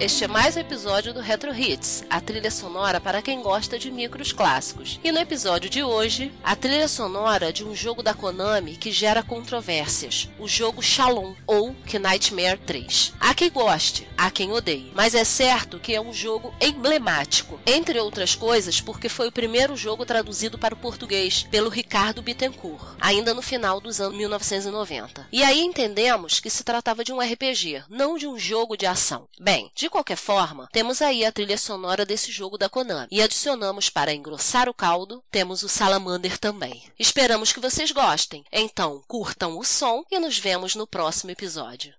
Este é mais um episódio do Retro Hits, a trilha sonora para quem gosta de micros clássicos. E no episódio de hoje, a trilha sonora de um jogo da Konami que gera controvérsias, o jogo Shalom ou Knightmare 3. Há quem goste, há quem odeie, mas é certo que é um jogo emblemático, entre outras coisas porque foi o primeiro jogo traduzido para o português pelo Ricardo Bittencourt, ainda no final dos anos 1990. E aí entendemos que se tratava de um RPG, não de um jogo de ação. Bem, de qualquer forma, temos aí a trilha sonora desse jogo da Konami e adicionamos para engrossar o caldo, temos o Salamander também. Esperamos que vocês gostem. Então, curtam o som e nos vemos no próximo episódio.